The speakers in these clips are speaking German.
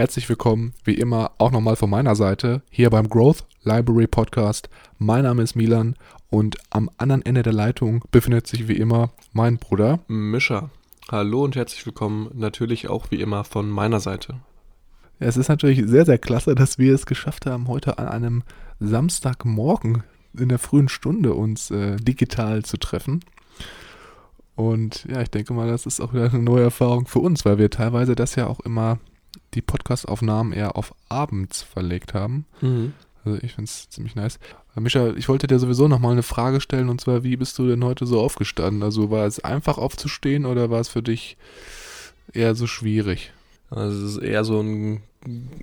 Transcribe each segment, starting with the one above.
Herzlich willkommen, wie immer, auch nochmal von meiner Seite, hier beim Growth Library Podcast. Mein Name ist Milan und am anderen Ende der Leitung befindet sich wie immer mein Bruder Mischa. Hallo und herzlich willkommen, natürlich auch wie immer von meiner Seite. Es ist natürlich sehr, sehr klasse, dass wir es geschafft haben, heute an einem Samstagmorgen in der frühen Stunde uns äh, digital zu treffen. Und ja, ich denke mal, das ist auch wieder eine neue Erfahrung für uns, weil wir teilweise das ja auch immer die Podcast-Aufnahmen eher auf abends verlegt haben. Mhm. Also ich finde es ziemlich nice. Micha, ich wollte dir sowieso nochmal eine Frage stellen und zwar, wie bist du denn heute so aufgestanden? Also war es einfach aufzustehen oder war es für dich eher so schwierig? Also es ist eher so ein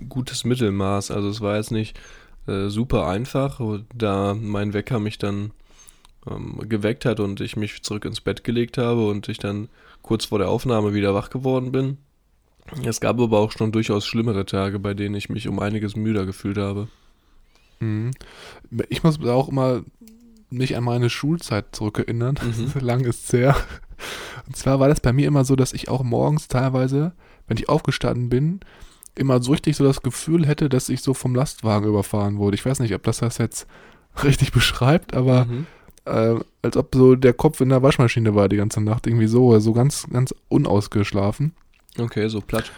gutes Mittelmaß. Also es war jetzt nicht äh, super einfach, da mein Wecker mich dann ähm, geweckt hat und ich mich zurück ins Bett gelegt habe und ich dann kurz vor der Aufnahme wieder wach geworden bin. Es gab aber auch schon durchaus schlimmere Tage, bei denen ich mich um einiges müder gefühlt habe. Mhm. Ich muss auch immer mich an meine Schulzeit zurückerinnern. Mhm. Lang ist es her. Und zwar war das bei mir immer so, dass ich auch morgens teilweise, wenn ich aufgestanden bin, immer so richtig so das Gefühl hätte, dass ich so vom Lastwagen überfahren wurde. Ich weiß nicht, ob das das jetzt richtig beschreibt, aber mhm. äh, als ob so der Kopf in der Waschmaschine war die ganze Nacht irgendwie so, so ganz, ganz unausgeschlafen. Okay, so platt.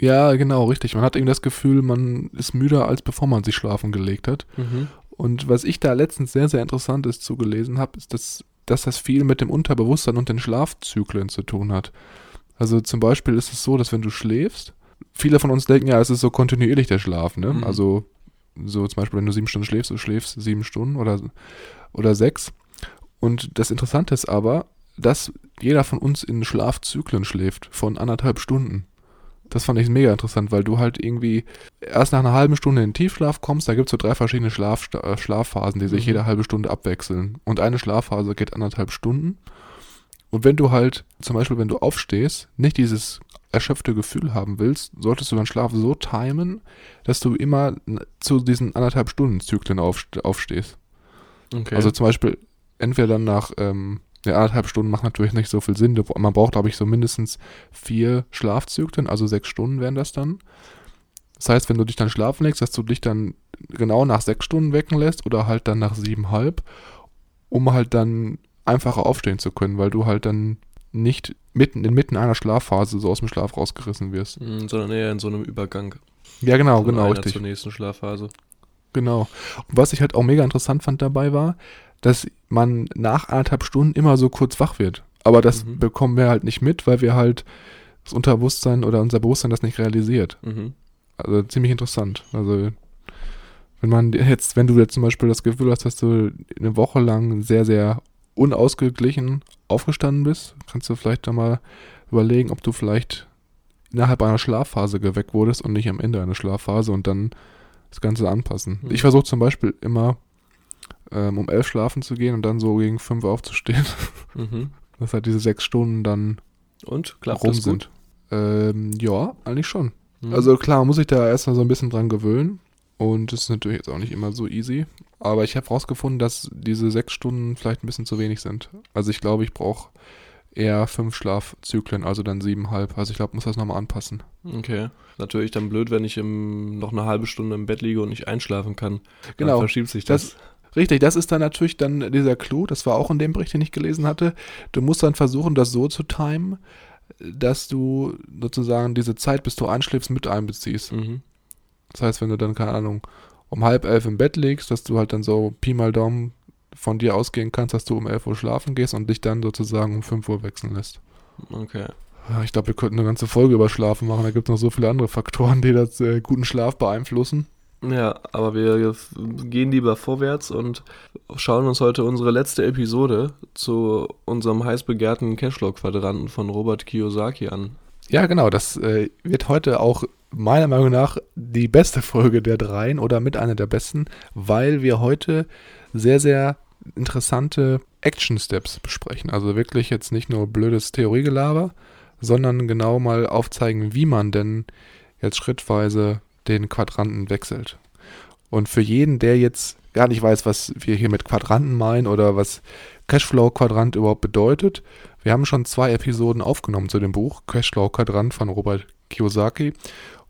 Ja, genau, richtig. Man hat irgendwie das Gefühl, man ist müder, als bevor man sich schlafen gelegt hat. Mhm. Und was ich da letztens sehr, sehr Interessantes zugelesen habe, ist, dass, dass das viel mit dem Unterbewusstsein und den Schlafzyklen zu tun hat. Also zum Beispiel ist es so, dass wenn du schläfst, viele von uns denken ja, es ist so kontinuierlich der Schlaf, ne? Mhm. Also so zum Beispiel, wenn du sieben Stunden schläfst, du schläfst sieben Stunden oder, oder sechs. Und das Interessante ist aber, dass jeder von uns in Schlafzyklen schläft von anderthalb Stunden. Das fand ich mega interessant, weil du halt irgendwie erst nach einer halben Stunde in den Tiefschlaf kommst. Da gibt es so drei verschiedene Schlaf, äh, Schlafphasen, die sich mhm. jede halbe Stunde abwechseln. Und eine Schlafphase geht anderthalb Stunden. Und wenn du halt, zum Beispiel, wenn du aufstehst, nicht dieses erschöpfte Gefühl haben willst, solltest du deinen Schlaf so timen, dass du immer zu diesen anderthalb Stunden Zyklen aufstehst. Okay. Also zum Beispiel entweder dann nach ähm, ja, anderthalb Stunden macht natürlich nicht so viel Sinn. Man braucht, glaube ich, so mindestens vier Schlafzyklen, also sechs Stunden wären das dann. Das heißt, wenn du dich dann schlafen legst, dass du dich dann genau nach sechs Stunden wecken lässt oder halt dann nach siebenhalb, um halt dann einfacher aufstehen zu können, weil du halt dann nicht mitten inmitten einer Schlafphase so aus dem Schlaf rausgerissen wirst. Mhm, sondern eher in so einem Übergang. Ja, genau, Von genau, richtig. zur nächsten Schlafphase. Genau. Und was ich halt auch mega interessant fand dabei war, dass man nach anderthalb Stunden immer so kurz wach wird. Aber das mhm. bekommen wir halt nicht mit, weil wir halt das Unterbewusstsein oder unser Bewusstsein das nicht realisiert. Mhm. Also ziemlich interessant. Also wenn man jetzt, wenn du jetzt zum Beispiel das Gefühl hast, dass du eine Woche lang sehr, sehr unausgeglichen aufgestanden bist, kannst du vielleicht da mal überlegen, ob du vielleicht innerhalb einer Schlafphase geweckt wurdest und nicht am Ende einer Schlafphase und dann das Ganze anpassen. Mhm. Ich versuche zum Beispiel immer ähm, um elf schlafen zu gehen und dann so gegen fünf aufzustehen. Mhm. Dass halt diese sechs Stunden dann und klappt rum sind. Ähm, ja, eigentlich schon. Mhm. Also klar, muss ich da erstmal so ein bisschen dran gewöhnen. Und das ist natürlich jetzt auch nicht immer so easy. Aber ich habe rausgefunden, dass diese sechs Stunden vielleicht ein bisschen zu wenig sind. Also ich glaube, ich brauche eher fünf Schlafzyklen, also dann siebenhalb. Also ich glaube, muss das nochmal anpassen. Okay. Natürlich dann blöd, wenn ich im, noch eine halbe Stunde im Bett liege und nicht einschlafen kann. Genau. Dann verschiebt sich das. das Richtig, das ist dann natürlich dann dieser Clou, das war auch in dem Bericht, den ich gelesen hatte. Du musst dann versuchen, das so zu timen, dass du sozusagen diese Zeit, bis du einschläfst, mit einbeziehst. Mhm. Das heißt, wenn du dann, keine Ahnung, um halb elf im Bett liegst, dass du halt dann so Pi mal Daumen von dir ausgehen kannst, dass du um 11 Uhr schlafen gehst und dich dann sozusagen um 5 Uhr wechseln lässt. Okay. Ich glaube, wir könnten eine ganze Folge über Schlafen machen. Da gibt es noch so viele andere Faktoren, die das äh, guten Schlaf beeinflussen. Ja, aber wir gehen lieber vorwärts und schauen uns heute unsere letzte Episode zu unserem heiß begehrten Cashflow-Quadranten von Robert Kiyosaki an. Ja, genau. Das äh, wird heute auch meiner Meinung nach die beste Folge der dreien oder mit einer der besten, weil wir heute sehr, sehr interessante Action Steps besprechen. Also wirklich jetzt nicht nur blödes Theoriegelaber, sondern genau mal aufzeigen, wie man denn jetzt schrittweise den Quadranten wechselt. Und für jeden, der jetzt gar nicht weiß, was wir hier mit Quadranten meinen oder was Cashflow-Quadrant überhaupt bedeutet, wir haben schon zwei Episoden aufgenommen zu dem Buch Cashflow-Quadrant von Robert Kiyosaki.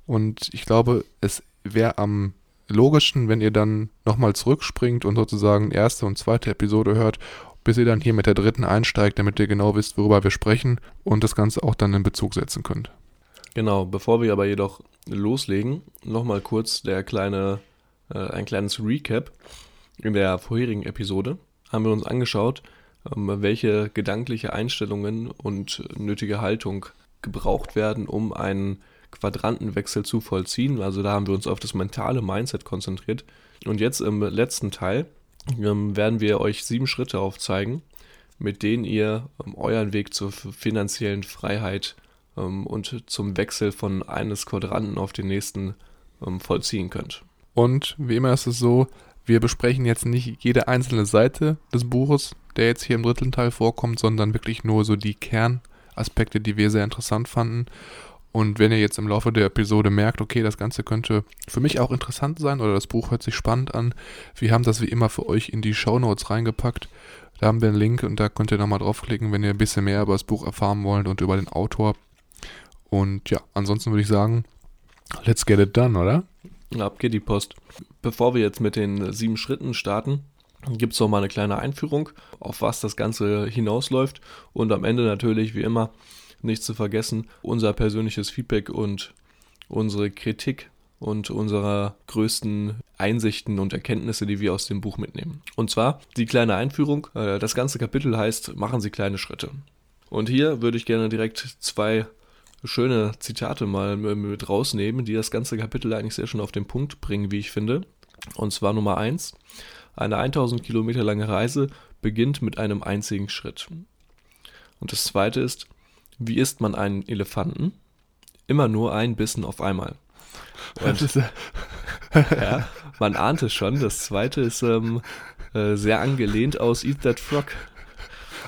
Und ich glaube, es wäre am logischen, wenn ihr dann nochmal zurückspringt und sozusagen erste und zweite Episode hört, bis ihr dann hier mit der dritten einsteigt, damit ihr genau wisst, worüber wir sprechen und das Ganze auch dann in Bezug setzen könnt. Genau, bevor wir aber jedoch loslegen, nochmal kurz der kleine, äh, ein kleines Recap. In der vorherigen Episode haben wir uns angeschaut, ähm, welche gedankliche Einstellungen und nötige Haltung gebraucht werden, um einen Quadrantenwechsel zu vollziehen. Also da haben wir uns auf das mentale Mindset konzentriert. Und jetzt im letzten Teil ähm, werden wir euch sieben Schritte aufzeigen, mit denen ihr ähm, euren Weg zur finanziellen Freiheit ähm, und zum Wechsel von eines Quadranten auf den nächsten ähm, vollziehen könnt. Und wie immer ist es so, wir besprechen jetzt nicht jede einzelne Seite des Buches, der jetzt hier im dritten Teil vorkommt, sondern wirklich nur so die Kernaspekte, die wir sehr interessant fanden. Und wenn ihr jetzt im Laufe der Episode merkt, okay, das Ganze könnte für mich auch interessant sein oder das Buch hört sich spannend an, wir haben das wie immer für euch in die Show Notes reingepackt. Da haben wir einen Link und da könnt ihr nochmal draufklicken, wenn ihr ein bisschen mehr über das Buch erfahren wollt und über den Autor. Und ja, ansonsten würde ich sagen, let's get it done, oder? Ab geht die Post. Bevor wir jetzt mit den sieben Schritten starten, gibt es noch mal eine kleine Einführung, auf was das Ganze hinausläuft. Und am Ende natürlich, wie immer, nicht zu vergessen, unser persönliches Feedback und unsere Kritik und unsere größten Einsichten und Erkenntnisse, die wir aus dem Buch mitnehmen. Und zwar die kleine Einführung. Äh, das ganze Kapitel heißt, machen Sie kleine Schritte. Und hier würde ich gerne direkt zwei schöne Zitate mal mit rausnehmen, die das ganze Kapitel eigentlich sehr schön auf den Punkt bringen, wie ich finde. Und zwar Nummer eins: Eine 1000 Kilometer lange Reise beginnt mit einem einzigen Schritt. Und das zweite ist, wie isst man einen Elefanten? Immer nur ein Bissen auf einmal. Und, ja, man ahnt es schon. Das zweite ist ähm, äh, sehr angelehnt aus Eat That Frog.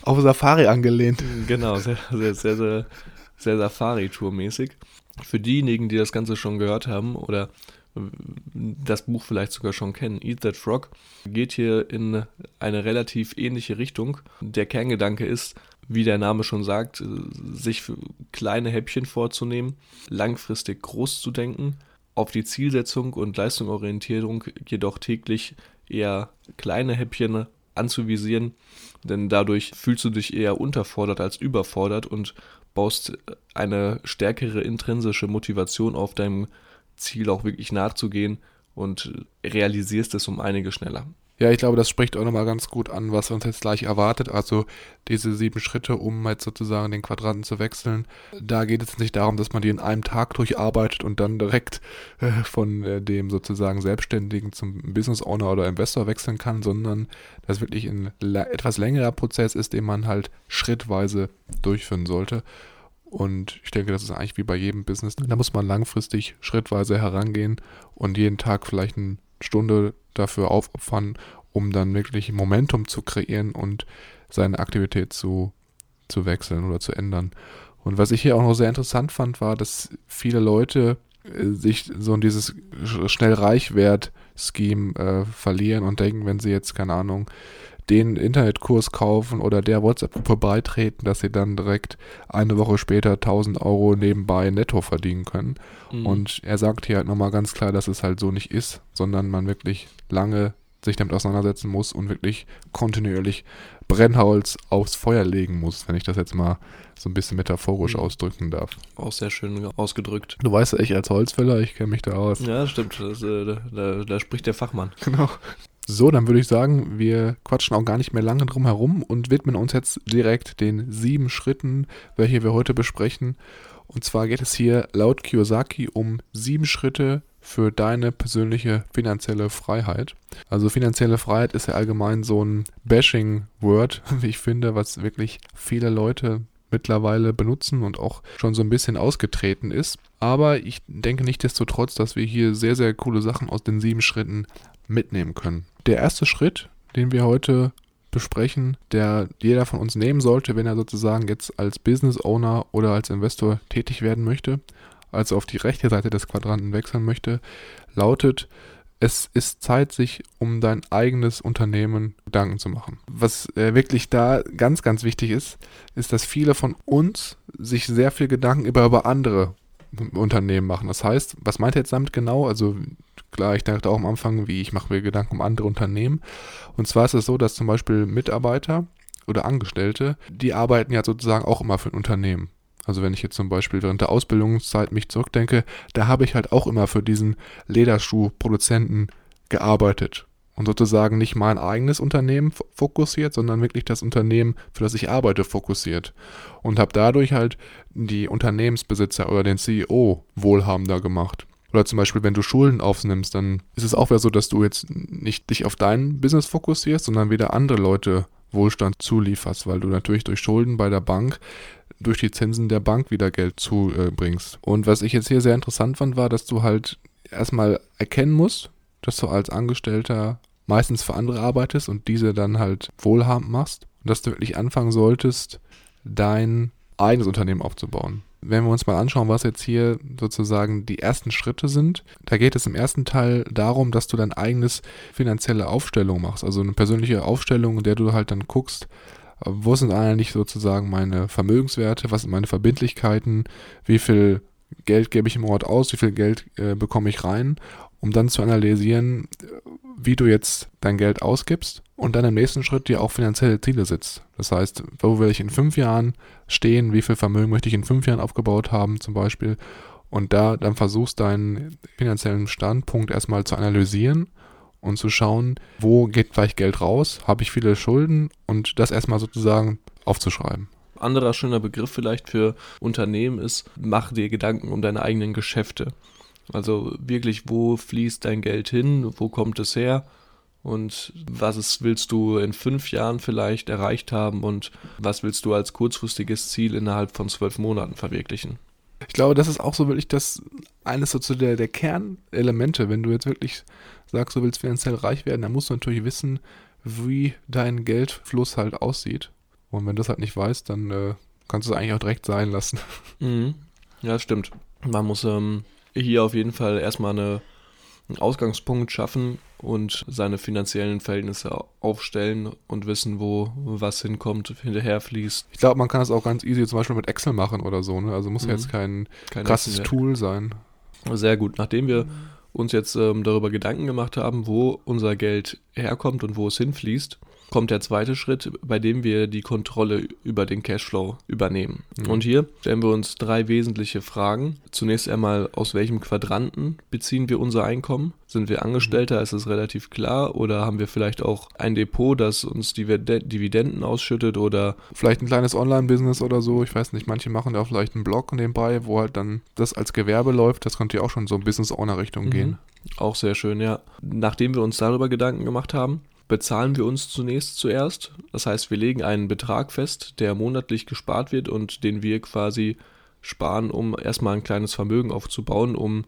Auf Safari angelehnt. Genau, sehr, sehr, sehr, sehr, sehr Safari-Tour-mäßig. Für diejenigen, die das Ganze schon gehört haben oder das Buch vielleicht sogar schon kennen, Eat That Frog, geht hier in eine relativ ähnliche Richtung. Der Kerngedanke ist, wie der Name schon sagt, sich kleine Häppchen vorzunehmen, langfristig groß zu denken, auf die Zielsetzung und Leistungsorientierung jedoch täglich eher kleine Häppchen anzuvisieren, denn dadurch fühlst du dich eher unterfordert als überfordert und baust eine stärkere intrinsische Motivation auf deinem Ziel auch wirklich nachzugehen und realisierst es um einige schneller. Ja, ich glaube, das spricht auch nochmal ganz gut an, was uns jetzt gleich erwartet. Also diese sieben Schritte, um jetzt sozusagen den Quadranten zu wechseln. Da geht es nicht darum, dass man die in einem Tag durcharbeitet und dann direkt äh, von äh, dem sozusagen Selbstständigen zum Business Owner oder Investor wechseln kann, sondern das wirklich ein etwas längerer Prozess ist, den man halt schrittweise durchführen sollte. Und ich denke, das ist eigentlich wie bei jedem Business. Da muss man langfristig schrittweise herangehen und jeden Tag vielleicht eine Stunde dafür aufopfern, um dann wirklich Momentum zu kreieren und seine Aktivität zu, zu wechseln oder zu ändern. Und was ich hier auch noch sehr interessant fand, war, dass viele Leute äh, sich so in dieses schnell reich werd Scheme äh, verlieren und denken, wenn sie jetzt, keine Ahnung, den Internetkurs kaufen oder der WhatsApp-Gruppe beitreten, dass sie dann direkt eine Woche später 1000 Euro nebenbei netto verdienen können. Mhm. Und er sagt hier halt nochmal ganz klar, dass es halt so nicht ist, sondern man wirklich lange sich damit auseinandersetzen muss und wirklich kontinuierlich Brennholz aufs Feuer legen muss, wenn ich das jetzt mal so ein bisschen metaphorisch mhm. ausdrücken darf. Auch sehr schön ausgedrückt. Du weißt ja, ich als Holzfäller, ich kenne mich da aus. Ja, stimmt. Das, äh, da, da, da, spricht der Fachmann. Genau. So, dann würde ich sagen, wir quatschen auch gar nicht mehr lange drum herum und widmen uns jetzt direkt den sieben Schritten, welche wir heute besprechen. Und zwar geht es hier laut Kiyosaki um sieben Schritte für deine persönliche finanzielle Freiheit. Also finanzielle Freiheit ist ja allgemein so ein Bashing-Word, wie ich finde, was wirklich viele Leute mittlerweile benutzen und auch schon so ein bisschen ausgetreten ist. Aber ich denke nichtsdestotrotz, dass wir hier sehr, sehr coole Sachen aus den sieben Schritten mitnehmen können. Der erste Schritt, den wir heute besprechen, der jeder von uns nehmen sollte, wenn er sozusagen jetzt als Business Owner oder als Investor tätig werden möchte, also auf die rechte Seite des Quadranten wechseln möchte, lautet, es ist Zeit, sich um dein eigenes Unternehmen Gedanken zu machen. Was äh, wirklich da ganz, ganz wichtig ist, ist, dass viele von uns sich sehr viel Gedanken über, über andere Unternehmen machen. Das heißt, was meint er jetzt damit genau? Also klar, ich dachte auch am Anfang, wie ich mache mir Gedanken um andere Unternehmen. Und zwar ist es so, dass zum Beispiel Mitarbeiter oder Angestellte, die arbeiten ja sozusagen auch immer für ein Unternehmen. Also wenn ich jetzt zum Beispiel während der Ausbildungszeit mich zurückdenke, da habe ich halt auch immer für diesen Lederschuhproduzenten gearbeitet und sozusagen nicht mein eigenes Unternehmen fokussiert, sondern wirklich das Unternehmen, für das ich arbeite, fokussiert. Und habe dadurch halt die Unternehmensbesitzer oder den CEO wohlhabender gemacht. Oder zum Beispiel, wenn du Schulden aufnimmst, dann ist es auch wieder so, dass du jetzt nicht dich auf dein Business fokussierst, sondern wieder andere Leute Wohlstand zulieferst, weil du natürlich durch Schulden bei der Bank durch die Zinsen der Bank wieder Geld zubringst. Und was ich jetzt hier sehr interessant fand, war, dass du halt erstmal erkennen musst, dass du als Angestellter meistens für andere arbeitest und diese dann halt wohlhabend machst. Und dass du wirklich anfangen solltest, dein eigenes Unternehmen aufzubauen. Wenn wir uns mal anschauen, was jetzt hier sozusagen die ersten Schritte sind, da geht es im ersten Teil darum, dass du dein eigenes finanzielle Aufstellung machst, also eine persönliche Aufstellung, in der du halt dann guckst, wo sind eigentlich sozusagen meine Vermögenswerte, was sind meine Verbindlichkeiten, wie viel Geld gebe ich im Ort aus, wie viel Geld äh, bekomme ich rein, um dann zu analysieren, wie du jetzt dein Geld ausgibst und dann im nächsten Schritt dir auch finanzielle Ziele setzt. Das heißt, wo will ich in fünf Jahren stehen, wie viel Vermögen möchte ich in fünf Jahren aufgebaut haben zum Beispiel und da dann versuchst deinen finanziellen Standpunkt erstmal zu analysieren und zu schauen, wo geht gleich Geld raus, habe ich viele Schulden und das erstmal sozusagen aufzuschreiben. Anderer schöner Begriff vielleicht für Unternehmen ist, mach dir Gedanken um deine eigenen Geschäfte. Also wirklich, wo fließt dein Geld hin, wo kommt es her und was ist, willst du in fünf Jahren vielleicht erreicht haben und was willst du als kurzfristiges Ziel innerhalb von zwölf Monaten verwirklichen? Ich glaube, das ist auch so wirklich das eines so der, der Kernelemente. Wenn du jetzt wirklich sagst, du willst finanziell reich werden, dann musst du natürlich wissen, wie dein Geldfluss halt aussieht. Und wenn du das halt nicht weißt, dann äh, kannst du es eigentlich auch direkt sein lassen. Mhm. Ja, stimmt. Man muss ähm, hier auf jeden Fall erstmal eine, einen Ausgangspunkt schaffen und seine finanziellen Verhältnisse aufstellen und wissen, wo was hinkommt, hinterherfließt. Ich glaube, man kann das auch ganz easy zum Beispiel mit Excel machen oder so. Ne? Also muss mhm. jetzt kein, kein krasses Excel Tool sein. Sehr gut. Nachdem wir uns jetzt ähm, darüber Gedanken gemacht haben, wo unser Geld herkommt und wo es hinfließt, kommt der zweite Schritt, bei dem wir die Kontrolle über den Cashflow übernehmen. Mhm. Und hier stellen wir uns drei wesentliche Fragen. Zunächst einmal, aus welchem Quadranten beziehen wir unser Einkommen? Sind wir Angestellter, mhm. ist es relativ klar? Oder haben wir vielleicht auch ein Depot, das uns Dividenden ausschüttet? Oder vielleicht ein kleines Online-Business oder so. Ich weiß nicht, manche machen ja vielleicht einen Blog nebenbei, wo halt dann das als Gewerbe läuft. Das könnte ja auch schon so Business-Owner-Richtung mhm. gehen. Auch sehr schön, ja. Nachdem wir uns darüber Gedanken gemacht haben, bezahlen wir uns zunächst zuerst. Das heißt, wir legen einen Betrag fest, der monatlich gespart wird und den wir quasi sparen, um erstmal ein kleines Vermögen aufzubauen, um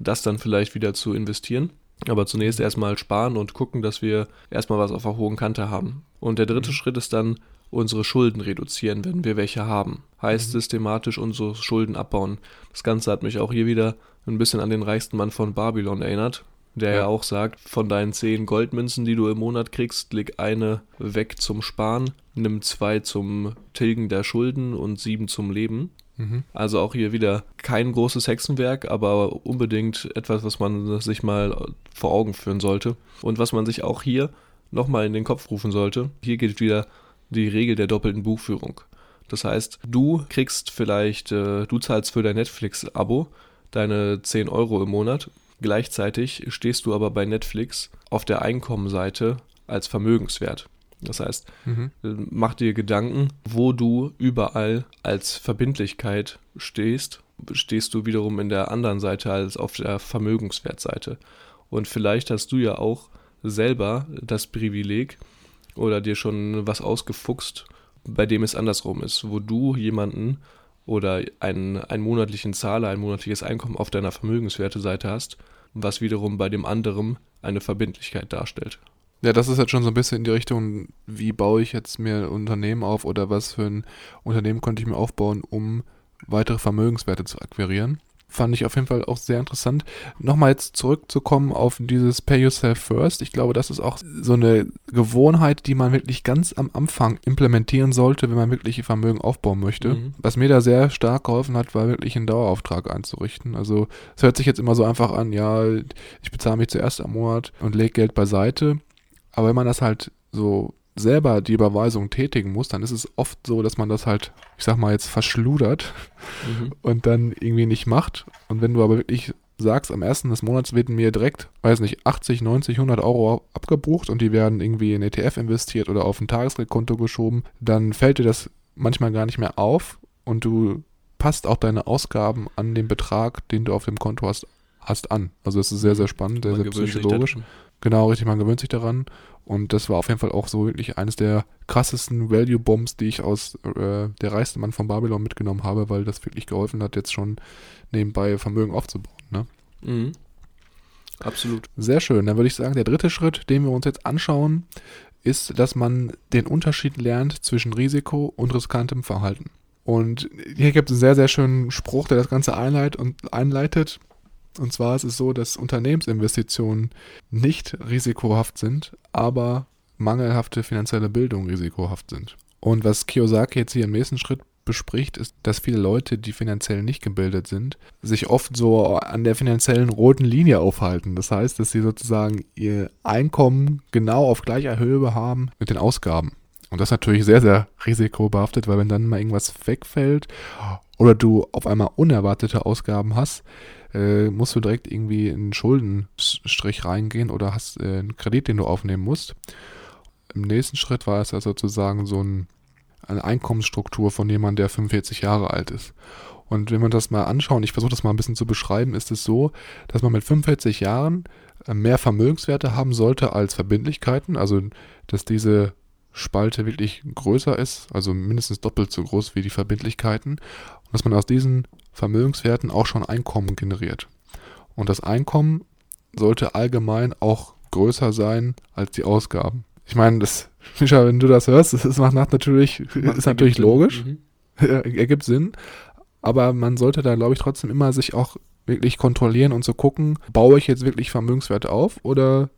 das dann vielleicht wieder zu investieren. Aber zunächst erstmal sparen und gucken, dass wir erstmal was auf der hohen Kante haben. Und der dritte mhm. Schritt ist dann unsere Schulden reduzieren, wenn wir welche haben. Heißt mhm. systematisch unsere Schulden abbauen. Das Ganze hat mich auch hier wieder ein bisschen an den reichsten Mann von Babylon erinnert der ja. ja. auch sagt, von deinen zehn Goldmünzen, die du im Monat kriegst, leg eine weg zum Sparen, nimm zwei zum Tilgen der Schulden und sieben zum Leben. Mhm. Also auch hier wieder kein großes Hexenwerk, aber unbedingt etwas, was man sich mal vor Augen führen sollte. Und was man sich auch hier nochmal in den Kopf rufen sollte. Hier gilt wieder die Regel der doppelten Buchführung. Das heißt, du kriegst vielleicht, äh, du zahlst für dein Netflix-Abo deine 10 Euro im Monat Gleichzeitig stehst du aber bei Netflix auf der Einkommenseite als Vermögenswert. Das heißt, mhm. mach dir Gedanken, wo du überall als Verbindlichkeit stehst, stehst du wiederum in der anderen Seite als auf der Vermögenswertseite. Und vielleicht hast du ja auch selber das Privileg oder dir schon was ausgefuchst, bei dem es andersrum ist, wo du jemanden oder einen, einen monatlichen Zahler, ein monatliches Einkommen auf deiner Vermögenswerteseite hast, was wiederum bei dem anderen eine Verbindlichkeit darstellt. Ja, das ist jetzt schon so ein bisschen in die Richtung, wie baue ich jetzt mir ein Unternehmen auf oder was für ein Unternehmen könnte ich mir aufbauen, um weitere Vermögenswerte zu akquirieren fand ich auf jeden Fall auch sehr interessant. Nochmal jetzt zurückzukommen auf dieses Pay Yourself First. Ich glaube, das ist auch so eine Gewohnheit, die man wirklich ganz am Anfang implementieren sollte, wenn man wirklich Vermögen aufbauen möchte. Mhm. Was mir da sehr stark geholfen hat, war wirklich einen Dauerauftrag einzurichten. Also es hört sich jetzt immer so einfach an, ja, ich bezahle mich zuerst am Monat und lege Geld beiseite. Aber wenn man das halt so selber die Überweisung tätigen muss, dann ist es oft so, dass man das halt, ich sag mal jetzt, verschludert mhm. und dann irgendwie nicht macht. Und wenn du aber wirklich sagst, am ersten des Monats werden mir direkt, weiß nicht, 80, 90, 100 Euro abgebucht und die werden irgendwie in ETF investiert oder auf ein Tagesgeldkonto geschoben, dann fällt dir das manchmal gar nicht mehr auf und du passt auch deine Ausgaben an den Betrag, den du auf dem Konto hast, hast an. Also es ist sehr, sehr spannend, sehr, man sehr psychologisch. Genau, richtig, man gewöhnt sich daran. Und das war auf jeden Fall auch so wirklich eines der krassesten Value-Bombs, die ich aus äh, Der reichste Mann von Babylon mitgenommen habe, weil das wirklich geholfen hat, jetzt schon nebenbei Vermögen aufzubauen. Ne? Mhm. Absolut. Sehr schön. Dann würde ich sagen, der dritte Schritt, den wir uns jetzt anschauen, ist, dass man den Unterschied lernt zwischen Risiko und riskantem Verhalten. Und hier gibt es einen sehr, sehr schönen Spruch, der das Ganze einleitet und einleitet. Und zwar ist es so, dass Unternehmensinvestitionen nicht risikohaft sind, aber mangelhafte finanzielle Bildung risikohaft sind. Und was Kiyosaki jetzt hier im nächsten Schritt bespricht, ist, dass viele Leute, die finanziell nicht gebildet sind, sich oft so an der finanziellen roten Linie aufhalten. Das heißt, dass sie sozusagen ihr Einkommen genau auf gleicher Höhe haben mit den Ausgaben. Und das ist natürlich sehr, sehr risikobehaftet, weil wenn dann mal irgendwas wegfällt oder du auf einmal unerwartete Ausgaben hast, äh, musst du direkt irgendwie in einen Schuldenstrich reingehen oder hast äh, einen Kredit, den du aufnehmen musst. Im nächsten Schritt war es also sozusagen so ein, eine Einkommensstruktur von jemandem, der 45 Jahre alt ist. Und wenn man das mal anschaut, ich versuche das mal ein bisschen zu beschreiben, ist es so, dass man mit 45 Jahren äh, mehr Vermögenswerte haben sollte als Verbindlichkeiten, also dass diese Spalte wirklich größer ist, also mindestens doppelt so groß wie die Verbindlichkeiten, dass man aus diesen Vermögenswerten auch schon Einkommen generiert. Und das Einkommen sollte allgemein auch größer sein als die Ausgaben. Ich meine, das, Mischa, wenn du das hörst, das macht natürlich, ist natürlich logisch, mhm. ergibt Sinn, aber man sollte da, glaube ich, trotzdem immer sich auch wirklich kontrollieren und so gucken, baue ich jetzt wirklich Vermögenswerte auf oder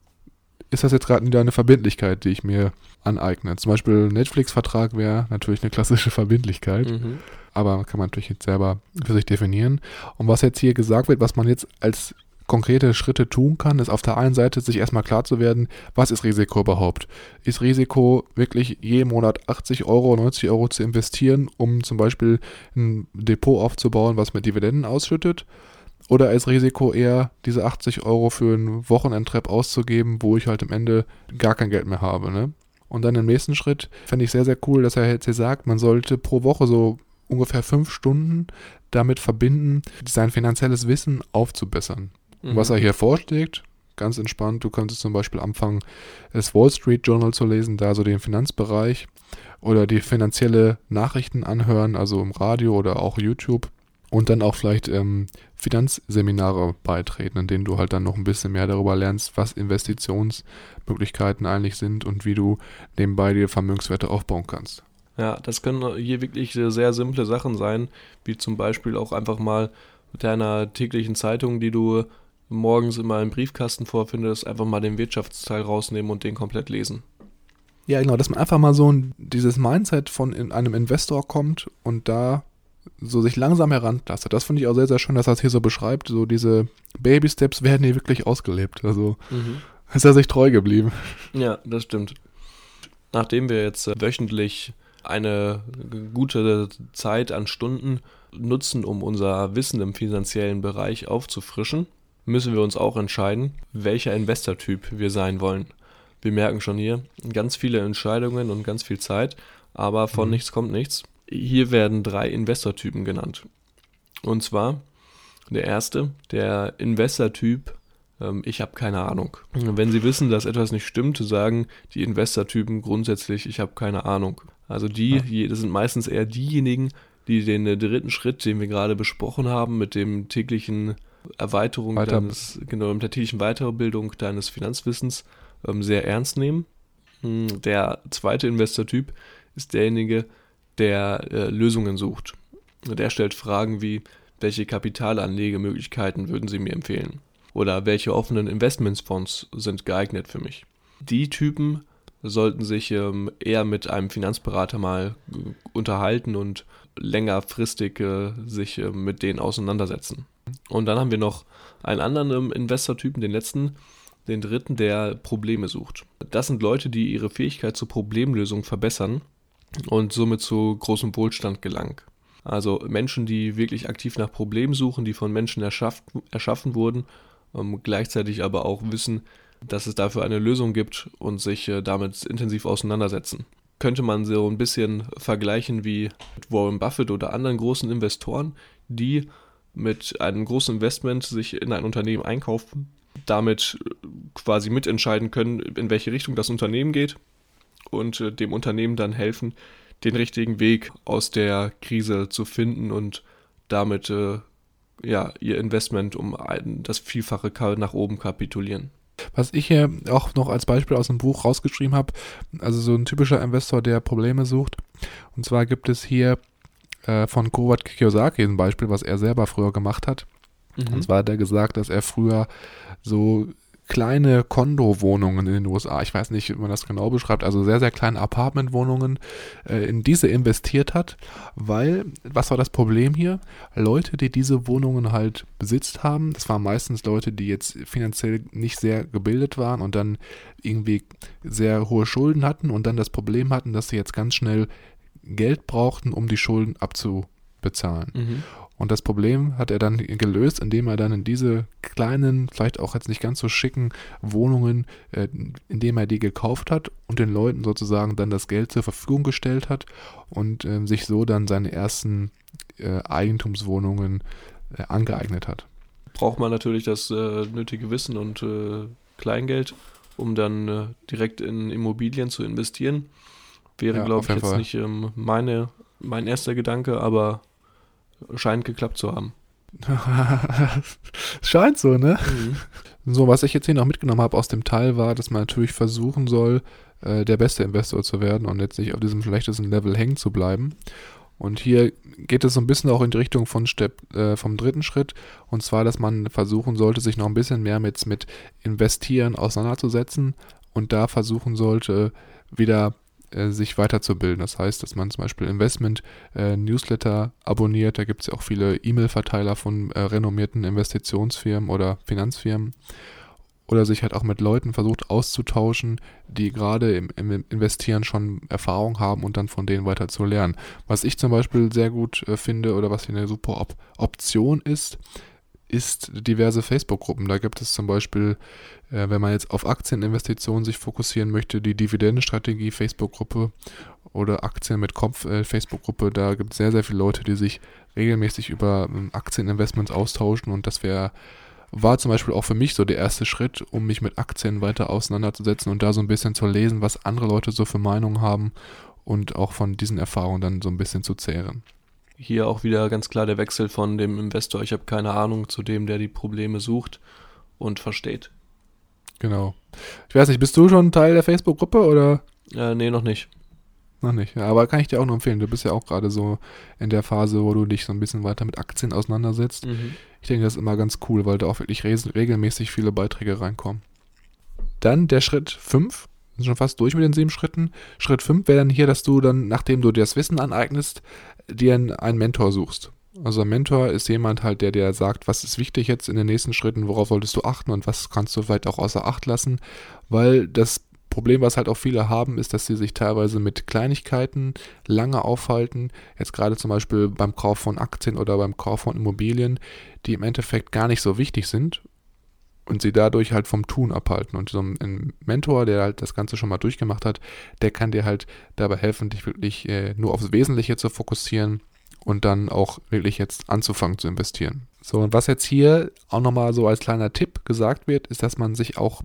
ist das jetzt gerade wieder eine Verbindlichkeit, die ich mir aneigne? Zum Beispiel Netflix-Vertrag wäre natürlich eine klassische Verbindlichkeit. Mhm aber kann man natürlich jetzt selber für sich definieren. Und was jetzt hier gesagt wird, was man jetzt als konkrete Schritte tun kann, ist auf der einen Seite sich erstmal klar zu werden, was ist Risiko überhaupt? Ist Risiko wirklich jeden Monat 80 Euro, 90 Euro zu investieren, um zum Beispiel ein Depot aufzubauen, was mit Dividenden ausschüttet? Oder ist Risiko eher, diese 80 Euro für einen Wochenendtrap auszugeben, wo ich halt am Ende gar kein Geld mehr habe? Ne? Und dann im nächsten Schritt fände ich sehr, sehr cool, dass er jetzt hier sagt, man sollte pro Woche so ungefähr fünf Stunden damit verbinden, sein finanzielles Wissen aufzubessern. Mhm. Was er hier vorschlägt, ganz entspannt, du könntest zum Beispiel anfangen, das Wall Street Journal zu lesen, da so den Finanzbereich oder die finanzielle Nachrichten anhören, also im Radio oder auch YouTube und dann auch vielleicht ähm, Finanzseminare beitreten, in denen du halt dann noch ein bisschen mehr darüber lernst, was Investitionsmöglichkeiten eigentlich sind und wie du nebenbei dir Vermögenswerte aufbauen kannst. Ja, das können hier wirklich sehr simple Sachen sein, wie zum Beispiel auch einfach mal mit deiner täglichen Zeitung, die du morgens immer im Briefkasten vorfindest, einfach mal den Wirtschaftsteil rausnehmen und den komplett lesen. Ja, genau, dass man einfach mal so ein, dieses Mindset von in einem Investor kommt und da so sich langsam herantastet. Das finde ich auch sehr, sehr schön, dass er es hier so beschreibt. So diese Baby-Steps werden hier wirklich ausgelebt. Also mhm. ist er sich treu geblieben. Ja, das stimmt. Nachdem wir jetzt äh, wöchentlich eine gute Zeit an Stunden nutzen, um unser Wissen im finanziellen Bereich aufzufrischen, müssen wir uns auch entscheiden, welcher Investortyp wir sein wollen. Wir merken schon hier ganz viele Entscheidungen und ganz viel Zeit, aber von mhm. nichts kommt nichts. Hier werden drei Investortypen genannt. Und zwar der erste, der Investortyp, ähm, ich habe keine Ahnung. Wenn Sie wissen, dass etwas nicht stimmt, sagen die Investortypen grundsätzlich, ich habe keine Ahnung. Also die, ja. das sind meistens eher diejenigen, die den äh, dritten Schritt, den wir gerade besprochen haben, mit dem täglichen Erweiterung Weiter. deines, genau, mit der täglichen Weiterbildung deines Finanzwissens ähm, sehr ernst nehmen. Hm, der zweite Investortyp ist derjenige, der äh, Lösungen sucht. Der stellt Fragen wie, welche Kapitalanlegemöglichkeiten würden Sie mir empfehlen? Oder welche offenen Investmentsfonds sind geeignet für mich? Die Typen sollten sich ähm, eher mit einem Finanzberater mal äh, unterhalten und längerfristig äh, sich äh, mit denen auseinandersetzen. Und dann haben wir noch einen anderen ähm, Investortypen, den letzten, den dritten, der Probleme sucht. Das sind Leute, die ihre Fähigkeit zur Problemlösung verbessern und somit zu großem Wohlstand gelangen. Also Menschen, die wirklich aktiv nach Problemen suchen, die von Menschen erschafft, erschaffen wurden, ähm, gleichzeitig aber auch wissen, dass es dafür eine Lösung gibt und sich äh, damit intensiv auseinandersetzen. Könnte man so ein bisschen vergleichen wie Warren Buffett oder anderen großen Investoren, die mit einem großen Investment sich in ein Unternehmen einkaufen, damit äh, quasi mitentscheiden können, in welche Richtung das Unternehmen geht und äh, dem Unternehmen dann helfen, den richtigen Weg aus der Krise zu finden und damit äh, ja, ihr Investment um ein, das Vielfache nach oben kapitulieren. Was ich hier auch noch als Beispiel aus dem Buch rausgeschrieben habe, also so ein typischer Investor, der Probleme sucht. Und zwar gibt es hier äh, von Kovat Kiyosaki ein Beispiel, was er selber früher gemacht hat. Mhm. Und zwar hat er gesagt, dass er früher so kleine Kondowohnungen in den USA, ich weiß nicht, wie man das genau beschreibt, also sehr, sehr kleine Apartmentwohnungen, äh, in diese investiert hat, weil, was war das Problem hier? Leute, die diese Wohnungen halt besitzt haben, das waren meistens Leute, die jetzt finanziell nicht sehr gebildet waren und dann irgendwie sehr hohe Schulden hatten und dann das Problem hatten, dass sie jetzt ganz schnell Geld brauchten, um die Schulden abzubezahlen. Mhm. Und das Problem hat er dann gelöst, indem er dann in diese kleinen, vielleicht auch jetzt nicht ganz so schicken Wohnungen, äh, indem er die gekauft hat und den Leuten sozusagen dann das Geld zur Verfügung gestellt hat und äh, sich so dann seine ersten äh, Eigentumswohnungen äh, angeeignet hat. Braucht man natürlich das äh, nötige Wissen und äh, Kleingeld, um dann direkt in Immobilien zu investieren. Wäre, ja, glaube ich, jetzt Fall. nicht ähm, meine, mein erster Gedanke, aber scheint geklappt zu haben. scheint so, ne? Mhm. So, was ich jetzt hier noch mitgenommen habe aus dem Teil war, dass man natürlich versuchen soll, äh, der beste Investor zu werden und jetzt nicht auf diesem schlechtesten Level hängen zu bleiben. Und hier geht es so ein bisschen auch in die Richtung von Step, äh, vom dritten Schritt. Und zwar, dass man versuchen sollte, sich noch ein bisschen mehr mit, mit Investieren auseinanderzusetzen und da versuchen sollte, wieder äh, sich weiterzubilden. Das heißt, dass man zum Beispiel Investment-Newsletter äh, abonniert. Da gibt es ja auch viele E-Mail-Verteiler von äh, renommierten Investitionsfirmen oder Finanzfirmen. Oder sich halt auch mit Leuten versucht auszutauschen, die gerade im, im Investieren schon Erfahrung haben und dann von denen weiter zu lernen. Was ich zum Beispiel sehr gut äh, finde oder was hier eine super Op Option ist, ist diverse Facebook-Gruppen. Da gibt es zum Beispiel, äh, wenn man jetzt auf Aktieninvestitionen sich fokussieren möchte, die Dividendenstrategie Facebook-Gruppe oder Aktien mit Kopf äh, Facebook-Gruppe. Da gibt es sehr, sehr viele Leute, die sich regelmäßig über ähm, Aktieninvestments austauschen und das wäre war zum Beispiel auch für mich so der erste Schritt, um mich mit Aktien weiter auseinanderzusetzen und da so ein bisschen zu lesen, was andere Leute so für Meinungen haben und auch von diesen Erfahrungen dann so ein bisschen zu zehren hier auch wieder ganz klar der Wechsel von dem Investor, ich habe keine Ahnung, zu dem, der die Probleme sucht und versteht. Genau. Ich weiß nicht, bist du schon Teil der Facebook-Gruppe oder? Äh, nee, noch nicht. Noch nicht, ja, aber kann ich dir auch nur empfehlen. Du bist ja auch gerade so in der Phase, wo du dich so ein bisschen weiter mit Aktien auseinandersetzt. Mhm. Ich denke, das ist immer ganz cool, weil da auch wirklich regelmäßig viele Beiträge reinkommen. Dann der Schritt 5. Sind schon fast durch mit den sieben Schritten. Schritt 5 wäre dann hier, dass du dann, nachdem du dir das Wissen aneignest, dir einen Mentor suchst. Also ein Mentor ist jemand halt, der dir sagt, was ist wichtig jetzt in den nächsten Schritten, worauf solltest du achten und was kannst du vielleicht auch außer Acht lassen, weil das Problem, was halt auch viele haben, ist, dass sie sich teilweise mit Kleinigkeiten lange aufhalten. Jetzt gerade zum Beispiel beim Kauf von Aktien oder beim Kauf von Immobilien, die im Endeffekt gar nicht so wichtig sind und sie dadurch halt vom Tun abhalten. Und so ein Mentor, der halt das Ganze schon mal durchgemacht hat, der kann dir halt dabei helfen, dich wirklich äh, nur aufs Wesentliche zu fokussieren und dann auch wirklich jetzt anzufangen zu investieren. So, und was jetzt hier auch nochmal so als kleiner Tipp gesagt wird, ist, dass man sich auch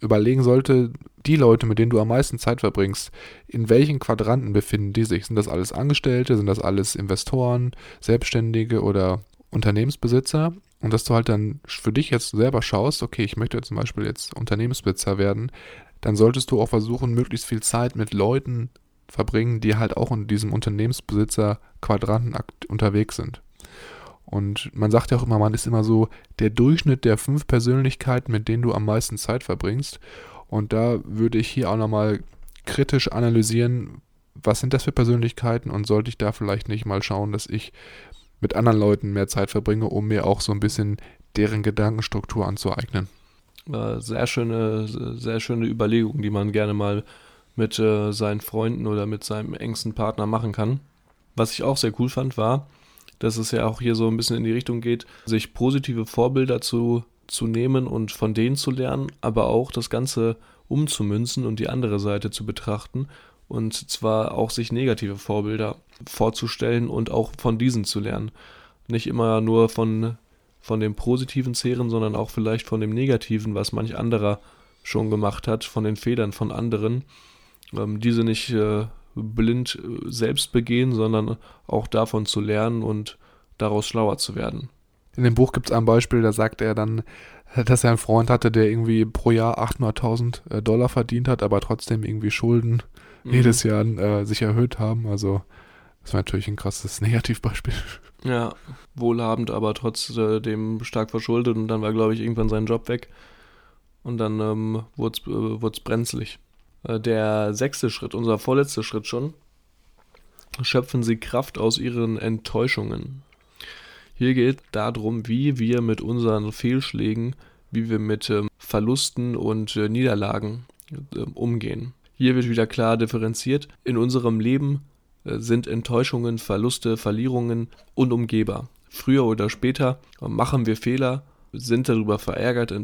überlegen sollte, die Leute, mit denen du am meisten Zeit verbringst, in welchen Quadranten befinden die sich? Sind das alles Angestellte? Sind das alles Investoren, Selbstständige oder Unternehmensbesitzer? Und dass du halt dann für dich jetzt selber schaust, okay, ich möchte zum Beispiel jetzt Unternehmensbesitzer werden, dann solltest du auch versuchen, möglichst viel Zeit mit Leuten verbringen, die halt auch in diesem Unternehmensbesitzer-Quadranten unterwegs sind. Und man sagt ja auch immer, man ist immer so der Durchschnitt der fünf Persönlichkeiten, mit denen du am meisten Zeit verbringst. Und da würde ich hier auch nochmal kritisch analysieren, was sind das für Persönlichkeiten und sollte ich da vielleicht nicht mal schauen, dass ich mit anderen Leuten mehr Zeit verbringe, um mir auch so ein bisschen deren Gedankenstruktur anzueignen. Sehr schöne, sehr schöne Überlegung, die man gerne mal mit äh, seinen Freunden oder mit seinem engsten Partner machen kann. Was ich auch sehr cool fand, war, dass es ja auch hier so ein bisschen in die Richtung geht, sich positive Vorbilder zu, zu nehmen und von denen zu lernen, aber auch das Ganze umzumünzen und die andere Seite zu betrachten und zwar auch sich negative Vorbilder vorzustellen und auch von diesen zu lernen. Nicht immer nur von, von dem Positiven zehren, sondern auch vielleicht von dem Negativen, was manch anderer schon gemacht hat, von den Fehlern von anderen. Ähm, diese nicht äh, blind äh, selbst begehen, sondern auch davon zu lernen und daraus schlauer zu werden. In dem Buch gibt es ein Beispiel, da sagt er dann, dass er einen Freund hatte, der irgendwie pro Jahr 800.000 äh, Dollar verdient hat, aber trotzdem irgendwie Schulden mhm. jedes Jahr äh, sich erhöht haben. Also das war natürlich ein krasses Negativbeispiel. Ja, wohlhabend, aber trotzdem stark verschuldet und dann war, glaube ich, irgendwann sein Job weg und dann ähm, wurde es äh, brenzlig. Äh, der sechste Schritt, unser vorletzter Schritt schon. Schöpfen Sie Kraft aus Ihren Enttäuschungen. Hier geht darum, wie wir mit unseren Fehlschlägen, wie wir mit ähm, Verlusten und äh, Niederlagen äh, umgehen. Hier wird wieder klar differenziert. In unserem Leben äh, sind Enttäuschungen, Verluste, Verlierungen unumgehbar. Früher oder später machen wir Fehler, sind darüber verärgert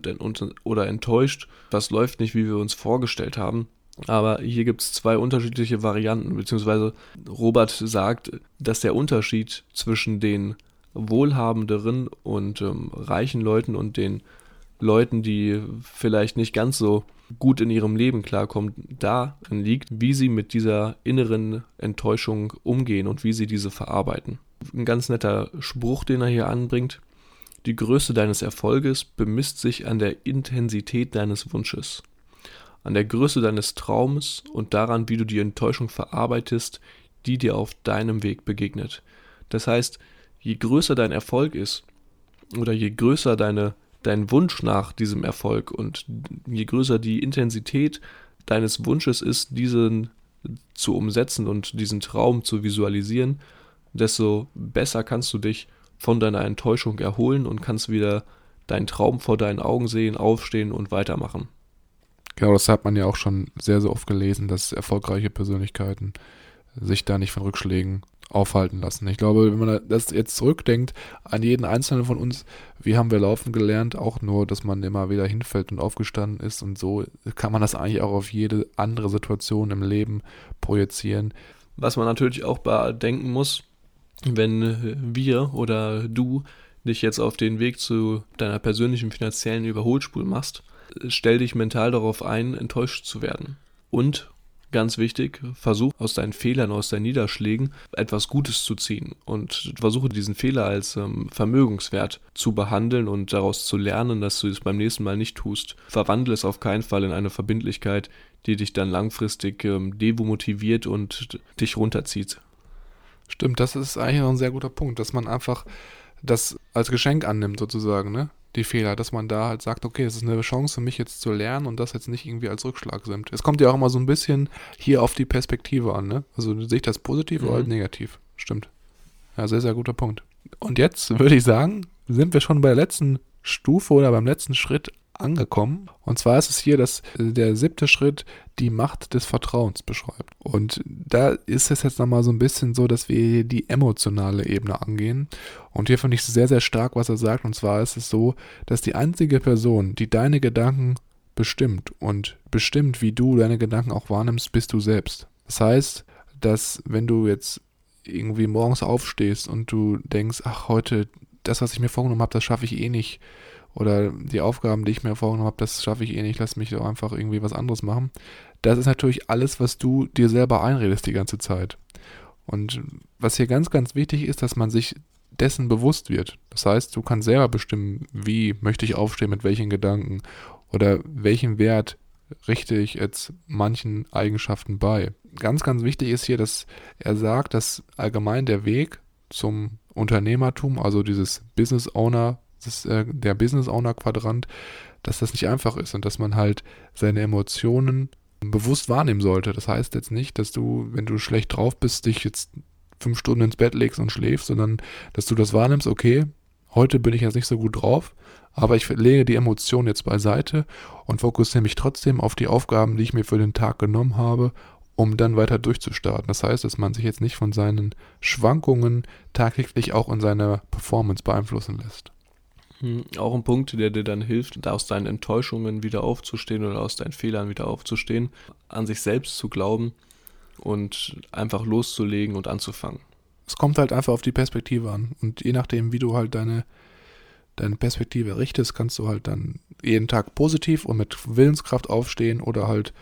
oder enttäuscht, was läuft nicht, wie wir uns vorgestellt haben. Aber hier gibt es zwei unterschiedliche Varianten, beziehungsweise Robert sagt, dass der Unterschied zwischen den wohlhabenderen und ähm, reichen Leuten und den Leuten, die vielleicht nicht ganz so gut in ihrem Leben klarkommen, darin liegt, wie sie mit dieser inneren Enttäuschung umgehen und wie sie diese verarbeiten. Ein ganz netter Spruch, den er hier anbringt. Die Größe deines Erfolges bemisst sich an der Intensität deines Wunsches an der Größe deines Traumes und daran, wie du die Enttäuschung verarbeitest, die dir auf deinem Weg begegnet. Das heißt, je größer dein Erfolg ist oder je größer deine, dein Wunsch nach diesem Erfolg und je größer die Intensität deines Wunsches ist, diesen zu umsetzen und diesen Traum zu visualisieren, desto besser kannst du dich von deiner Enttäuschung erholen und kannst wieder deinen Traum vor deinen Augen sehen, aufstehen und weitermachen. Genau, das hat man ja auch schon sehr, sehr oft gelesen, dass erfolgreiche Persönlichkeiten sich da nicht von Rückschlägen aufhalten lassen. Ich glaube, wenn man das jetzt zurückdenkt an jeden einzelnen von uns, wie haben wir laufen gelernt, auch nur, dass man immer wieder hinfällt und aufgestanden ist und so kann man das eigentlich auch auf jede andere Situation im Leben projizieren. Was man natürlich auch bedenken muss, wenn wir oder du dich jetzt auf den Weg zu deiner persönlichen finanziellen Überholspur machst, stell dich mental darauf ein, enttäuscht zu werden. Und ganz wichtig, versuch aus deinen Fehlern, aus deinen Niederschlägen etwas Gutes zu ziehen und versuche diesen Fehler als ähm, Vermögenswert zu behandeln und daraus zu lernen, dass du es beim nächsten Mal nicht tust. Verwandle es auf keinen Fall in eine Verbindlichkeit, die dich dann langfristig ähm, demotiviert und dich runterzieht. Stimmt, das ist eigentlich ein sehr guter Punkt, dass man einfach das als Geschenk annimmt sozusagen, ne? Die Fehler, dass man da halt sagt, okay, es ist eine Chance für mich jetzt zu lernen und das jetzt nicht irgendwie als Rückschlag sind. Es kommt ja auch immer so ein bisschen hier auf die Perspektive an, ne? Also sehe ich das positiv mhm. oder negativ? Stimmt. Ja, sehr, sehr guter Punkt. Und jetzt würde ich sagen, sind wir schon bei der letzten Stufe oder beim letzten Schritt angekommen. Und zwar ist es hier, dass äh, der siebte Schritt die Macht des Vertrauens beschreibt. Und da ist es jetzt nochmal so ein bisschen so, dass wir die emotionale Ebene angehen. Und hier finde ich sehr, sehr stark, was er sagt. Und zwar ist es so, dass die einzige Person, die deine Gedanken bestimmt und bestimmt, wie du deine Gedanken auch wahrnimmst, bist du selbst. Das heißt, dass wenn du jetzt irgendwie morgens aufstehst und du denkst, ach, heute, das, was ich mir vorgenommen habe, das schaffe ich eh nicht, oder die Aufgaben, die ich mir vorgenommen habe, das schaffe ich eh nicht, lass mich doch einfach irgendwie was anderes machen. Das ist natürlich alles, was du dir selber einredest die ganze Zeit. Und was hier ganz, ganz wichtig ist, dass man sich dessen bewusst wird. Das heißt, du kannst selber bestimmen, wie möchte ich aufstehen, mit welchen Gedanken oder welchen Wert richte ich jetzt manchen Eigenschaften bei. Ganz, ganz wichtig ist hier, dass er sagt, dass allgemein der Weg zum Unternehmertum, also dieses Business Owner das, äh, der Business Owner Quadrant, dass das nicht einfach ist und dass man halt seine Emotionen bewusst wahrnehmen sollte. Das heißt jetzt nicht, dass du, wenn du schlecht drauf bist, dich jetzt fünf Stunden ins Bett legst und schläfst, sondern dass du das wahrnimmst, okay, heute bin ich jetzt nicht so gut drauf, aber ich lege die Emotionen jetzt beiseite und fokussiere mich trotzdem auf die Aufgaben, die ich mir für den Tag genommen habe, um dann weiter durchzustarten. Das heißt, dass man sich jetzt nicht von seinen Schwankungen tagtäglich auch in seiner Performance beeinflussen lässt. Hm, auch ein Punkt, der dir dann hilft, da aus deinen Enttäuschungen wieder aufzustehen oder aus deinen Fehlern wieder aufzustehen, an sich selbst zu glauben und einfach loszulegen und anzufangen. Es kommt halt einfach auf die Perspektive an. Und je nachdem, wie du halt deine, deine Perspektive richtest, kannst du halt dann jeden Tag positiv und mit Willenskraft aufstehen oder halt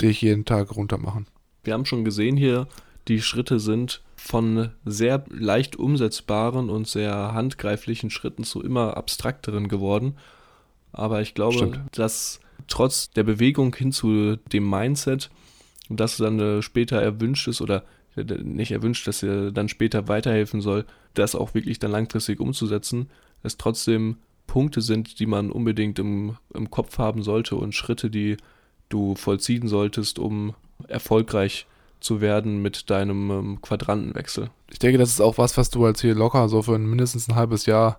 dich jeden Tag runter machen. Wir haben schon gesehen hier, die Schritte sind von sehr leicht umsetzbaren und sehr handgreiflichen Schritten zu immer abstrakteren geworden. Aber ich glaube, Stimmt. dass trotz der Bewegung hin zu dem Mindset, das dann äh, später erwünscht ist oder äh, nicht erwünscht, dass er dann später weiterhelfen soll, das auch wirklich dann langfristig umzusetzen, es trotzdem Punkte sind, die man unbedingt im, im Kopf haben sollte und Schritte, die du vollziehen solltest, um erfolgreich zu werden mit deinem ähm, Quadrantenwechsel. Ich denke, das ist auch was, was du als hier locker so für ein, mindestens ein halbes Jahr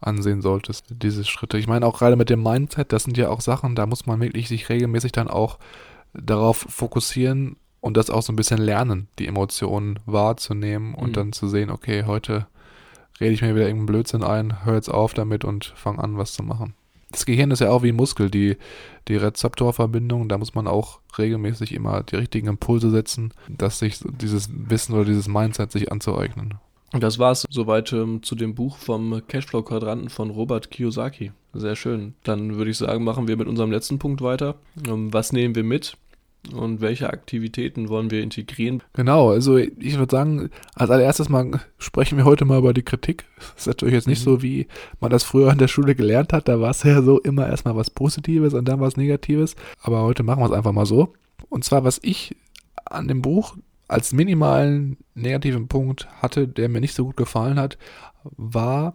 ansehen solltest, diese Schritte. Ich meine auch gerade mit dem Mindset, das sind ja auch Sachen, da muss man wirklich sich regelmäßig dann auch darauf fokussieren und das auch so ein bisschen lernen, die Emotionen wahrzunehmen und mhm. dann zu sehen, okay, heute rede ich mir wieder irgendeinen Blödsinn ein, hör jetzt auf damit und fang an, was zu machen das Gehirn ist ja auch wie ein Muskel, die, die Rezeptorverbindung, da muss man auch regelmäßig immer die richtigen Impulse setzen, dass sich dieses Wissen oder dieses Mindset sich anzueignen. Und das war es soweit ähm, zu dem Buch vom Cashflow-Quadranten von Robert Kiyosaki. Sehr schön. Dann würde ich sagen, machen wir mit unserem letzten Punkt weiter. Ähm, was nehmen wir mit? Und welche Aktivitäten wollen wir integrieren? Genau, also ich würde sagen, als allererstes mal sprechen wir heute mal über die Kritik. Das ist natürlich jetzt nicht mhm. so, wie man das früher in der Schule gelernt hat. Da war es ja so immer erstmal was Positives und dann was Negatives. Aber heute machen wir es einfach mal so. Und zwar, was ich an dem Buch als minimalen negativen Punkt hatte, der mir nicht so gut gefallen hat, war,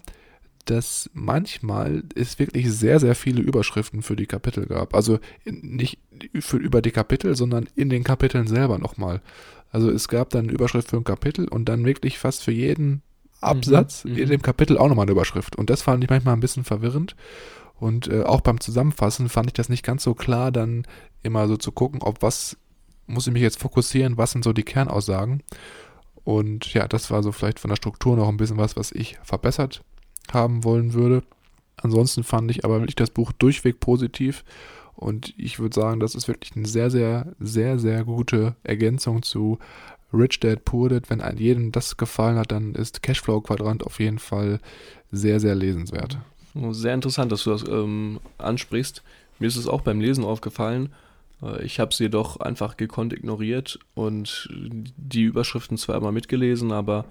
dass manchmal es wirklich sehr, sehr viele Überschriften für die Kapitel gab. Also nicht für, über die Kapitel, sondern in den Kapiteln selber nochmal. Also es gab dann eine Überschrift für ein Kapitel und dann wirklich fast für jeden Absatz mhm, in mhm. dem Kapitel auch nochmal eine Überschrift. Und das fand ich manchmal ein bisschen verwirrend. Und äh, auch beim Zusammenfassen fand ich das nicht ganz so klar, dann immer so zu gucken, ob was muss ich mich jetzt fokussieren, was sind so die Kernaussagen. Und ja, das war so vielleicht von der Struktur noch ein bisschen was, was ich verbessert haben wollen würde. Ansonsten fand ich aber wirklich das Buch durchweg positiv und ich würde sagen, das ist wirklich eine sehr, sehr, sehr, sehr gute Ergänzung zu Rich Dad Poor Dad. Wenn jedem das gefallen hat, dann ist Cashflow Quadrant auf jeden Fall sehr, sehr lesenswert. Oh, sehr interessant, dass du das ähm, ansprichst. Mir ist es auch beim Lesen aufgefallen. Äh, ich habe es jedoch einfach gekonnt ignoriert und die Überschriften zwar immer mitgelesen, aber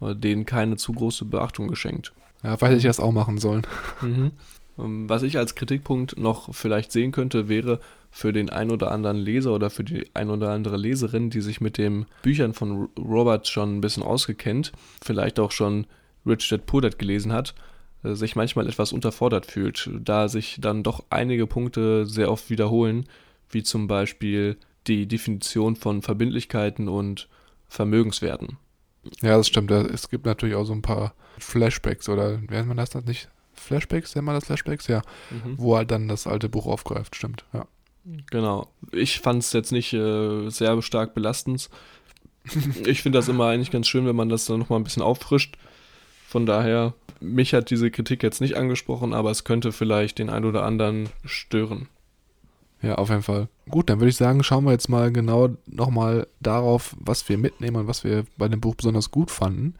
äh, denen keine zu große Beachtung geschenkt. Ja, weiß ich das auch machen sollen. Mhm. Ähm, was ich als Kritikpunkt noch vielleicht sehen könnte, wäre für den ein oder anderen Leser oder für die ein oder andere Leserin, die sich mit den Büchern von Robert schon ein bisschen ausgekennt, vielleicht auch schon Rich Dad Poor Dad gelesen hat, äh, sich manchmal etwas unterfordert fühlt, da sich dann doch einige Punkte sehr oft wiederholen, wie zum Beispiel die Definition von Verbindlichkeiten und Vermögenswerten. Ja, das stimmt. Es gibt natürlich auch so ein paar Flashbacks oder nennt man das dann nicht? Flashbacks, nennt man das Flashbacks? Ja. Mhm. Wo er dann das alte Buch aufgreift, stimmt, ja. Genau. Ich fand es jetzt nicht äh, sehr stark belastend. ich finde das immer eigentlich ganz schön, wenn man das dann nochmal ein bisschen auffrischt. Von daher, mich hat diese Kritik jetzt nicht angesprochen, aber es könnte vielleicht den einen oder anderen stören. Ja, auf jeden Fall. Gut, dann würde ich sagen, schauen wir jetzt mal genau nochmal darauf, was wir mitnehmen und was wir bei dem Buch besonders gut fanden.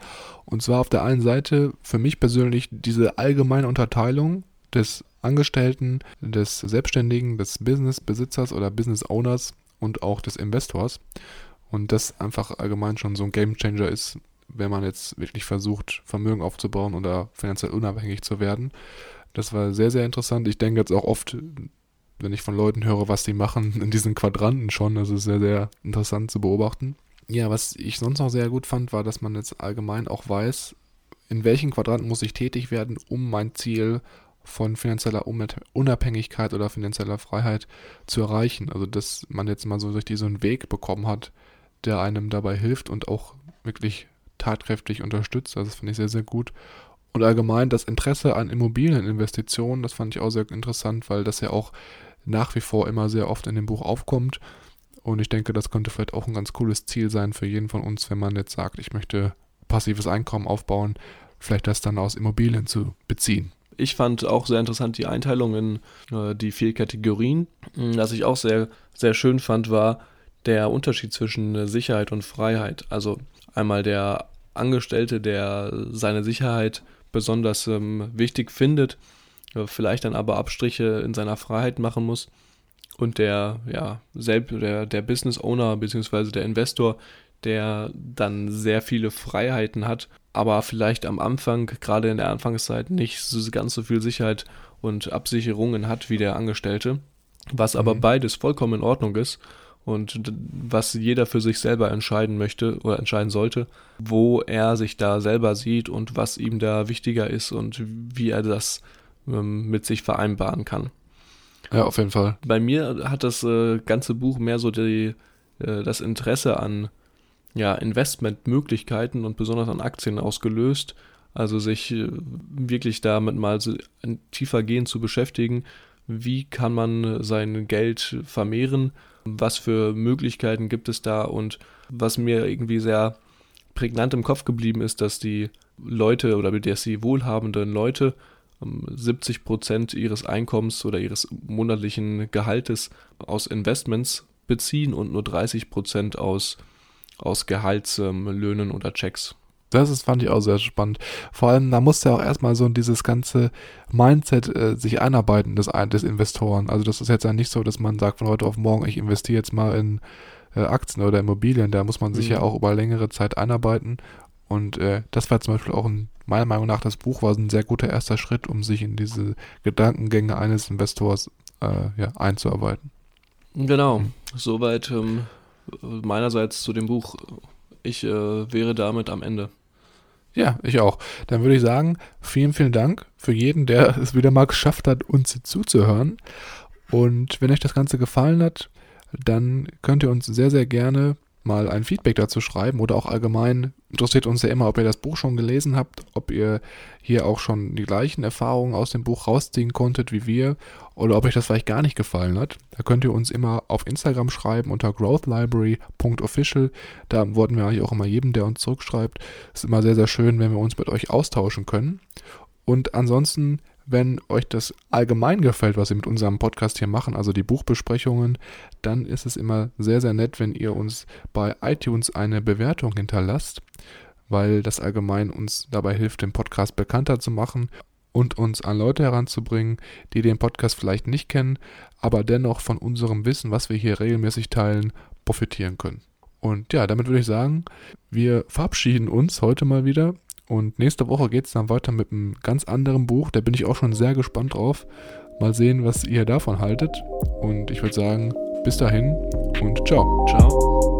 Und zwar auf der einen Seite für mich persönlich diese allgemeine Unterteilung des Angestellten, des Selbstständigen, des Businessbesitzers oder Business Owners und auch des Investors. Und das einfach allgemein schon so ein Game Changer ist, wenn man jetzt wirklich versucht, Vermögen aufzubauen oder finanziell unabhängig zu werden. Das war sehr, sehr interessant. Ich denke jetzt auch oft wenn ich von Leuten höre, was die machen in diesen Quadranten schon. Das ist sehr, sehr interessant zu beobachten. Ja, was ich sonst noch sehr gut fand, war, dass man jetzt allgemein auch weiß, in welchen Quadranten muss ich tätig werden, um mein Ziel von finanzieller Unabhängigkeit oder finanzieller Freiheit zu erreichen. Also, dass man jetzt mal so richtig so einen Weg bekommen hat, der einem dabei hilft und auch wirklich tatkräftig unterstützt. Also, das finde ich sehr, sehr gut. Und allgemein das Interesse an Immobilieninvestitionen, das fand ich auch sehr interessant, weil das ja auch nach wie vor immer sehr oft in dem Buch aufkommt. Und ich denke, das könnte vielleicht auch ein ganz cooles Ziel sein für jeden von uns, wenn man jetzt sagt, ich möchte passives Einkommen aufbauen, vielleicht das dann aus Immobilien zu beziehen. Ich fand auch sehr interessant die Einteilung in äh, die vier Kategorien. Was ich auch sehr, sehr schön fand, war der Unterschied zwischen äh, Sicherheit und Freiheit. Also einmal der Angestellte, der seine Sicherheit besonders ähm, wichtig findet vielleicht dann aber Abstriche in seiner Freiheit machen muss. Und der, ja, selbst der, der Business Owner bzw. der Investor, der dann sehr viele Freiheiten hat, aber vielleicht am Anfang, gerade in der Anfangszeit, nicht so ganz so viel Sicherheit und Absicherungen hat wie der Angestellte. Was aber mhm. beides vollkommen in Ordnung ist und was jeder für sich selber entscheiden möchte oder entscheiden sollte, wo er sich da selber sieht und was ihm da wichtiger ist und wie er das ähm, mit sich vereinbaren kann. Ja, auf jeden Fall. Bei mir hat das äh, ganze Buch mehr so die, äh, das Interesse an ja, Investmentmöglichkeiten und besonders an Aktien ausgelöst. Also sich äh, wirklich damit mal so tiefer gehen zu beschäftigen. Wie kann man sein Geld vermehren? Was für Möglichkeiten gibt es da? Und was mir irgendwie sehr prägnant im Kopf geblieben ist, dass die Leute oder dass die wohlhabenden Leute 70 Prozent ihres Einkommens oder ihres monatlichen Gehaltes aus Investments beziehen und nur 30 Prozent aus, aus Gehaltslöhnen ähm, oder Checks. Das ist, fand ich auch sehr spannend. Vor allem, da musste ja auch erstmal so dieses ganze Mindset äh, sich einarbeiten des, des Investoren. Also das ist jetzt ja nicht so, dass man sagt von heute auf morgen, ich investiere jetzt mal in äh, Aktien oder Immobilien. Da muss man sich mhm. ja auch über längere Zeit einarbeiten. Und äh, das war zum Beispiel auch ein meiner Meinung nach, das Buch war ein sehr guter erster Schritt, um sich in diese Gedankengänge eines Investors äh, ja, einzuarbeiten. Genau, soweit ähm, meinerseits zu dem Buch. Ich äh, wäre damit am Ende. Ja, ich auch. Dann würde ich sagen, vielen, vielen Dank für jeden, der es wieder mal geschafft hat, uns zuzuhören. Und wenn euch das Ganze gefallen hat, dann könnt ihr uns sehr, sehr gerne mal ein Feedback dazu schreiben oder auch allgemein interessiert uns ja immer, ob ihr das Buch schon gelesen habt, ob ihr hier auch schon die gleichen Erfahrungen aus dem Buch rausziehen konntet wie wir oder ob euch das vielleicht gar nicht gefallen hat. Da könnt ihr uns immer auf Instagram schreiben unter growthlibrary.official. Da antworten wir eigentlich auch immer jedem, der uns zurückschreibt. Es ist immer sehr, sehr schön, wenn wir uns mit euch austauschen können. Und ansonsten wenn euch das allgemein gefällt, was wir mit unserem Podcast hier machen, also die Buchbesprechungen, dann ist es immer sehr, sehr nett, wenn ihr uns bei iTunes eine Bewertung hinterlasst, weil das allgemein uns dabei hilft, den Podcast bekannter zu machen und uns an Leute heranzubringen, die den Podcast vielleicht nicht kennen, aber dennoch von unserem Wissen, was wir hier regelmäßig teilen, profitieren können. Und ja, damit würde ich sagen, wir verabschieden uns heute mal wieder und nächste Woche geht es dann weiter mit einem ganz anderen Buch. Da bin ich auch schon sehr gespannt drauf. Mal sehen, was ihr davon haltet. Und ich würde sagen, bis dahin und ciao. Ciao.